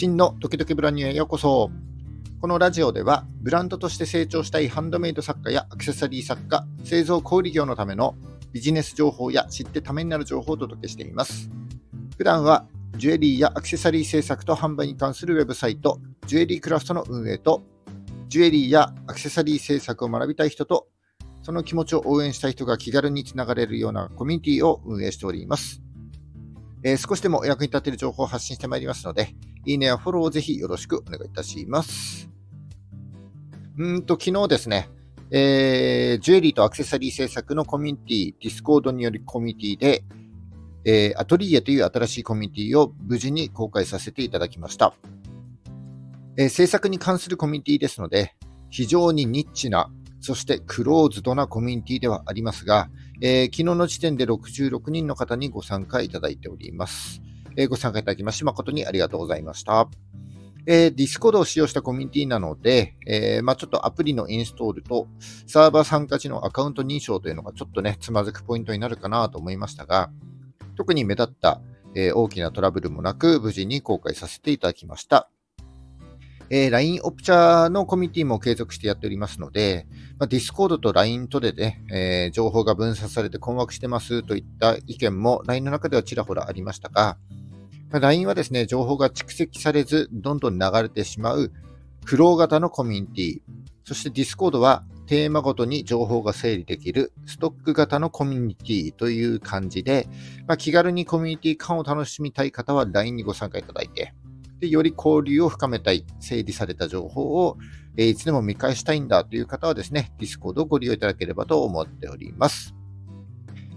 真のドキドキブランニュへようこそ。このラジオでは、ブランドとして成長したいハンドメイド作家やアクセサリー作家、製造小売業のためのビジネス情報や知ってためになる情報をお届けしています。普段は、ジュエリーやアクセサリー制作と販売に関するウェブサイト、ジュエリークラフトの運営と、ジュエリーやアクセサリー制作を学びたい人と、その気持ちを応援したい人が気軽につながれるようなコミュニティを運営しております。えー、少しでもお役に立てる情報を発信してまいりますので、いいねやフォローをぜひよろしくお願いいたします。うんと、昨日ですね、えー、ジュエリーとアクセサリー制作のコミュニティ、 Discord によるコミュニティで、えー、アトリエという新しいコミュニティを無事に公開させていただきました。えー、制作に関するコミュニティですので、非常にニッチな、そしてクローズドなコミュニティではありますが、えー、昨日の時点で66人の方にご参加いただいております。えー、ご参加いただきまして誠にありがとうございました。えー、 Discord を使用したコミュニティなので、えー、まあ、ちょっとアプリのインストールとサーバー参加時のアカウント認証というのがちょっとね、つまずくポイントになるかなと思いましたが、特に目立った、えー、大きなトラブルもなく無事に公開させていただきました。えー、LINE オプチャーのコミュニティも継続してやっておりますので、まあ、Discord と LINE とでね、えー、情報が分散されて困惑してますといった意見も LINE の中ではちらほらありましたが、まあ、LINE はですね、情報が蓄積されず、どんどん流れてしまうフロー型のコミュニティ、そして Discord はテーマごとに情報が整理できるストック型のコミュニティという感じで、まあ、気軽にコミュニティ感を楽しみたい方は LINE にご参加いただいて、で、より交流を深めたい、整理された情報を、え、いつでも見返したいんだという方はですね、Discord をご利用いただければと思っております。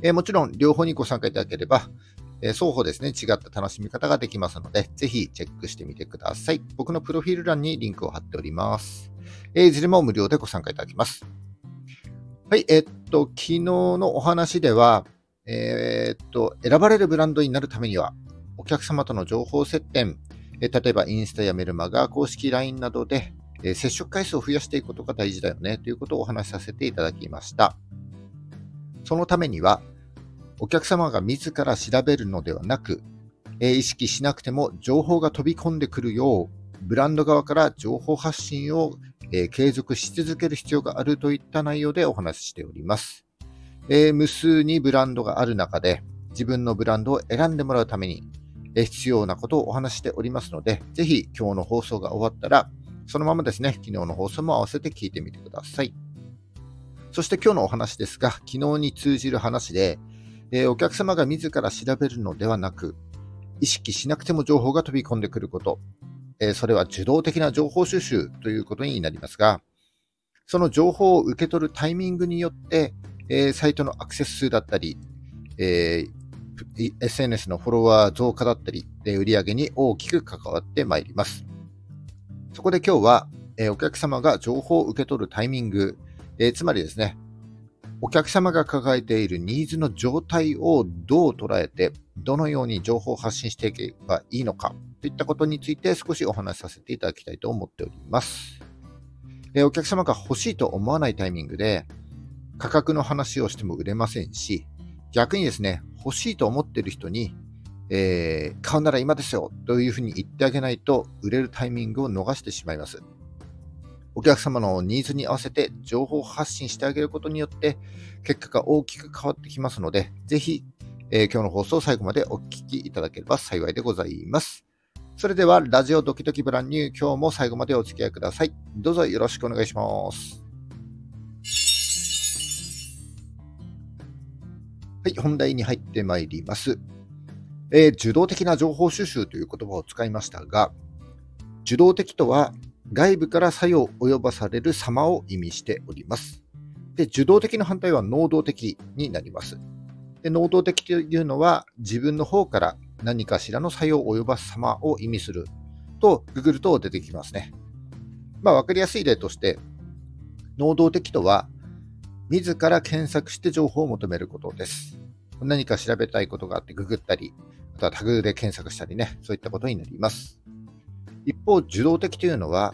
え、もちろん、両方にご参加いただければ、え、双方ですね、違った楽しみ方ができますので、ぜひチェックしてみてください。僕のプロフィール欄にリンクを貼っております。え、いずれも無料でご参加いただきます。はい、え、っと、昨日のお話では、え、っと、選ばれるブランドになるためには、お客様との情報接点、え例えばインスタやメルマガ、公式 LINE などで、え接触回数を増やしていくことが大事だよねということをお話しさせていただきました。そのためには、お客様が自ら調べるのではなく、え意識しなくても情報が飛び込んでくるよう、ブランド側から情報発信を、え継続し続ける必要があるといった内容でお話ししております。え無数にブランドがある中で、自分のブランドを選んでもらうために、必要なことをお話しておりますので、ぜひ今日の放送が終わったら、そのままですね、昨日の放送も合わせて聞いてみてください。そして今日のお話ですが、昨日に通じる話で、えー、お客様が自ら調べるのではなく、意識しなくても情報が飛び込んでくること、えー、それは受動的な情報収集ということになりますが、その情報を受け取るタイミングによって、えー、サイトのアクセス数だったり、えー、SNS のフォロワー増加だったり、売り上げに大きく関わってまいります。そこで今日は、えお客様が情報を受け取るタイミング、えつまりですね、お客様が抱えているニーズの状態をどう捉えて、どのように情報を発信していけばいいのかといったことについて少しお話しさせていただきたいと思っております。えお客様が欲しいと思わないタイミングで価格の話をしても売れませんし、逆にですね、欲しいと思っている人に、えー、買うなら今ですよというふうに言ってあげないと売れるタイミングを逃してしまいます。お客様のニーズに合わせて情報発信してあげることによって結果が大きく変わってきますので、ぜひ、えー、今日の放送を最後までお聞きいただければ幸いでございます。それでは、ラジオドキドキブランニュー、今日も最後までお付き合いください。どうぞよろしくお願いします。はい、本題に入ってまいります。えー、受動的な情報収集という言葉を使いましたが、受動的とは外部から作用を及ばされる様を意味しております。で、受動的の反対は能動的になります。で能動的というのは自分の方から何かしらの作用を及ばす様を意味するとググると出てきますね。まあ、わかりやすい例として、能動的とは自ら検索して情報を求めることです。何か調べたいことがあってググったり、あとはタグで検索したりね、そういったことになります。一方、受動的というのは、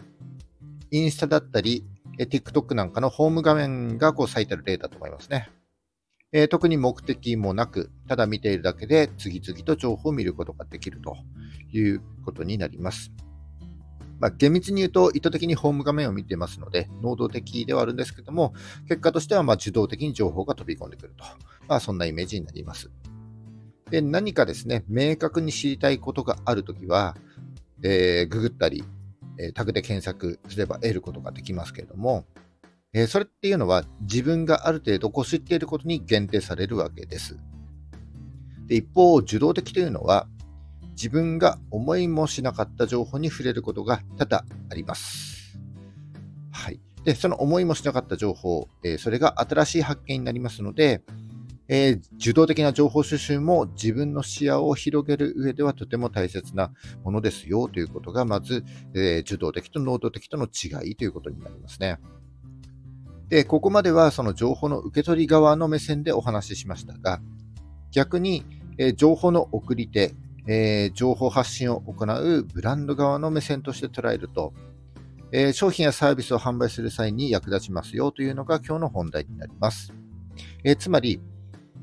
インスタだったり、TikTok なんかのホーム画面がこう最たる例だと思いますね。えー、特に目的もなく、ただ見ているだけで次々と情報を見ることができるということになります。まあ、厳密に言うと意図的にホーム画面を見ていますので、能動的ではあるんですけども、結果としてはま受動的に情報が飛び込んでくると。まあ、そんなイメージになります。で、何かですね、明確に知りたいことがあるときは、えー、ググったり、えータグで検索すれば得ることができますけれども、えー、それっていうのは自分がある程度こう知っていることに限定されるわけです。で一方、受動的というのは自分が思いもしなかった情報に触れることが多々あります。はい。で、その思いもしなかった情報、えー、それが新しい発見になりますので、えー、受動的な情報収集も自分の視野を広げる上ではとても大切なものですよということが、まず、えー、受動的と能動的との違いということになりますね。で、ここまではその情報の受け取り側の目線でお話ししましたが、逆に、えー、情報の送り手、えー、情報発信を行うブランド側の目線として捉えると、えー、商品やサービスを販売する際に役立ちますよというのが今日の本題になります。えつまり、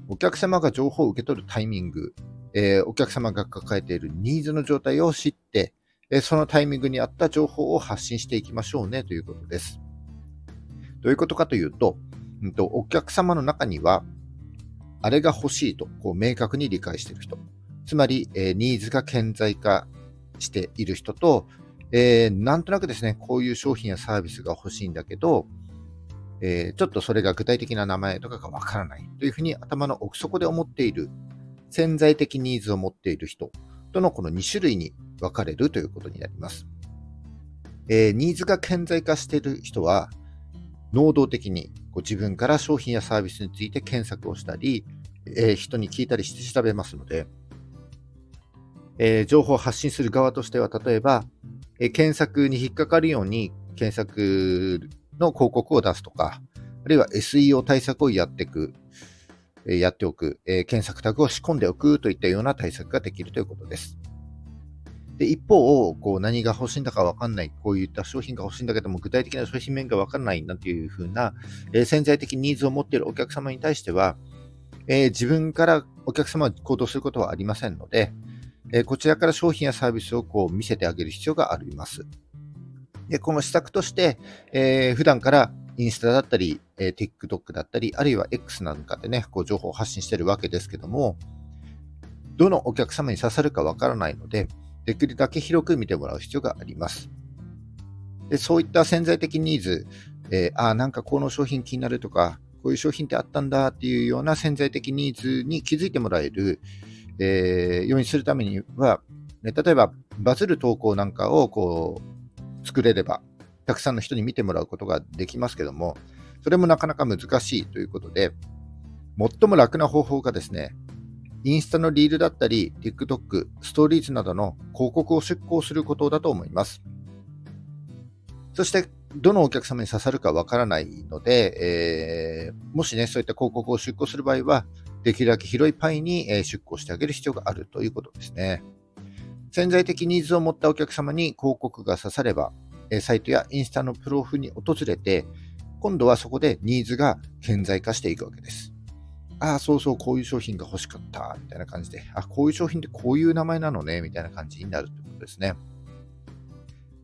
お客様が情報を受け取るタイミング、え、お客様が抱えているニーズの状態を知って、え、そのタイミングに合った情報を発信していきましょうねということです。どういうことかというと、うんと、お客様の中には、あれが欲しいとこう明確に理解している人、つまり、えー、ニーズが顕在化している人と、えー、なんとなくですね、こういう商品やサービスが欲しいんだけど、えー、ちょっとそれが具体的な名前とかがわからないというふうに頭の奥底で思っている潜在的ニーズを持っている人とのこの2種類に分かれるということになります。えー、ニーズが顕在化している人は、能動的にこう自分から商品やサービスについて検索をしたり、えー、人に聞いたりして調べますので、えー、情報を発信する側としては、例えば、え検索に引っかかるように検索の広告を出すとか、あるいは SEO 対策をやっていく、やっておく、え検索タグを仕込んでおくといったような対策ができるということです。で一方、こう何が欲しいんだか分かんない、こういった商品が欲しいんだけども、具体的な商品面が分からないなんていう風な、え、潜在的ニーズを持っているお客様に対しては、え、自分からお客様は行動することはありませんので、え、こちらから商品やサービスをこう見せてあげる必要があります。で、この施策として、えー、普段からインスタだったり、えー、TikTok だったり、あるいは X なんかでね、こう情報を発信してるわけですけども、どのお客様に刺さるかわからないので、できるだけ広く見てもらう必要があります。でそういった潜在的ニーズ、えー、ああ、なんかこの商品気になるとか、こういう商品ってあったんだっていうような潜在的ニーズに気づいてもらえる、えー、ようにするためには、ね、例えばバズる投稿なんかをこう作れれば、たくさんの人に見てもらうことができますけども、それもなかなか難しいということで、最も楽な方法がですね、インスタのリールだったり、TikTok、ストーリーズなどの広告を出稿することだと思います。そして、どのお客様に刺さるかわからないので、えー、もしね、そういった広告を出稿する場合は、できるだけ広いパイに出稿してあげる必要があるということですね。潜在的ニーズを持ったお客様に広告が刺されば、サイトやインスタのプロフに訪れて、今度はそこでニーズが顕在化していくわけです。ああ、そうそう、こういう商品が欲しかった、みたいな感じで、あ、こういう商品ってこういう名前なのね、みたいな感じになるということですね。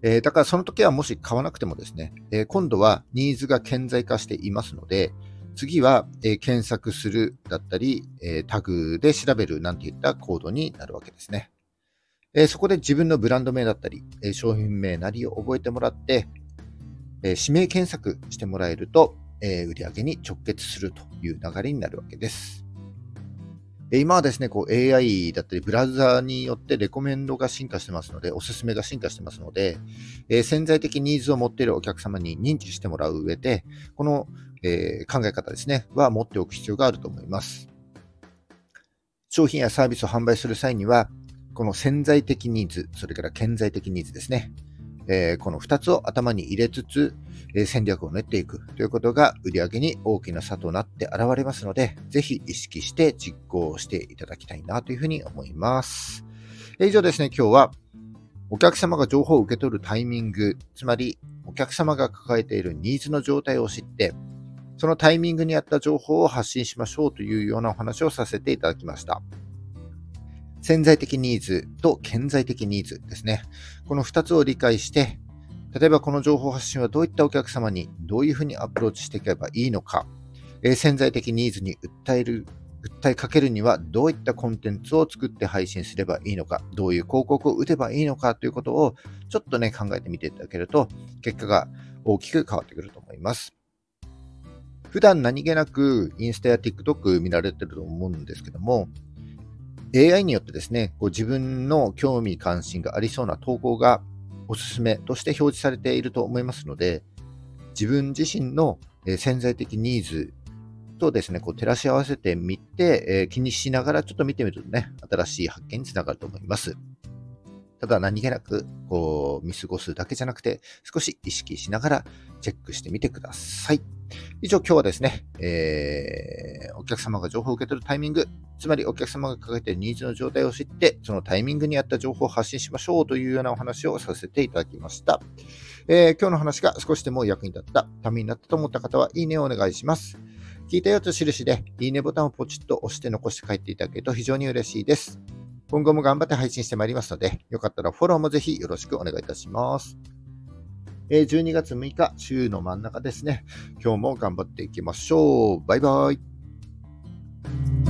えー、だからその時はもし買わなくてもですね、えー、今度はニーズが顕在化していますので、次は、え、検索するだったり、えタグで調べるなんていったコードになるわけですね。えそこで自分のブランド名だったり、え商品名なりを覚えてもらって、え指名検索してもらえると、え売上げに直結するという流れになるわけです。今はですね、こう AI だったりブラウザーによってレコメンドが進化してますので、おすすめが進化してますので、えー、潜在的ニーズを持っているお客様に認知してもらう上で、この、えー、考え方ですね、は持っておく必要があると思います。商品やサービスを販売する際には、この潜在的ニーズ、それから潜在的ニーズですね。えー、この2つを頭に入れつつ、えー、戦略を練っていくということが売り上げに大きな差となって現れますので、ぜひ意識して実行していただきたいなというふうに思います。以上ですね、今日はお客様が情報を受け取るタイミング、つまりお客様が抱えているニーズの状態を知って、そのタイミングに合った情報を発信しましょうというようなお話をさせていただきました。潜在的ニーズと顕在的ニーズですね。この2つを理解して、例えばこの情報発信はどういったお客様にどういうふうにアプローチしていけばいいのか、え、潜在的ニーズに訴える、訴えかけるにはどういったコンテンツを作って配信すればいいのか、どういう広告を打てばいいのかということをちょっとね、考えてみていただけると、結果が大きく変わってくると思います。普段何気なくインスタや TikTok 見られてると思うんですけども、AI によってですね、こう自分の興味関心がありそうな投稿がおすすめとして表示されていると思いますので、自分自身の潜在的ニーズとですね、こう照らし合わせてみて、え、気にしながらちょっと見てみるとね、新しい発見につながると思います。ただ何気なくこう見過ごすだけじゃなくて、少し意識しながらチェックしてみてください。以上、今日はですね、えー、お客様が情報を受け取るタイミング、つまりお客様が抱えているニーズの状態を知って、そのタイミングに合った情報を発信しましょうというようなお話をさせていただきました。えー、今日の話が少しでも役に立った、ためになったと思った方は、いいねをお願いします。聞いたよと印で、いいねボタンをポチッと押して残して帰っていただけると非常に嬉しいです。今後も頑張って配信してまいりますので、よかったらフォローもぜひよろしくお願いいたします。え12月6日、週の真ん中ですね。今日も頑張っていきましょう。バイバイ。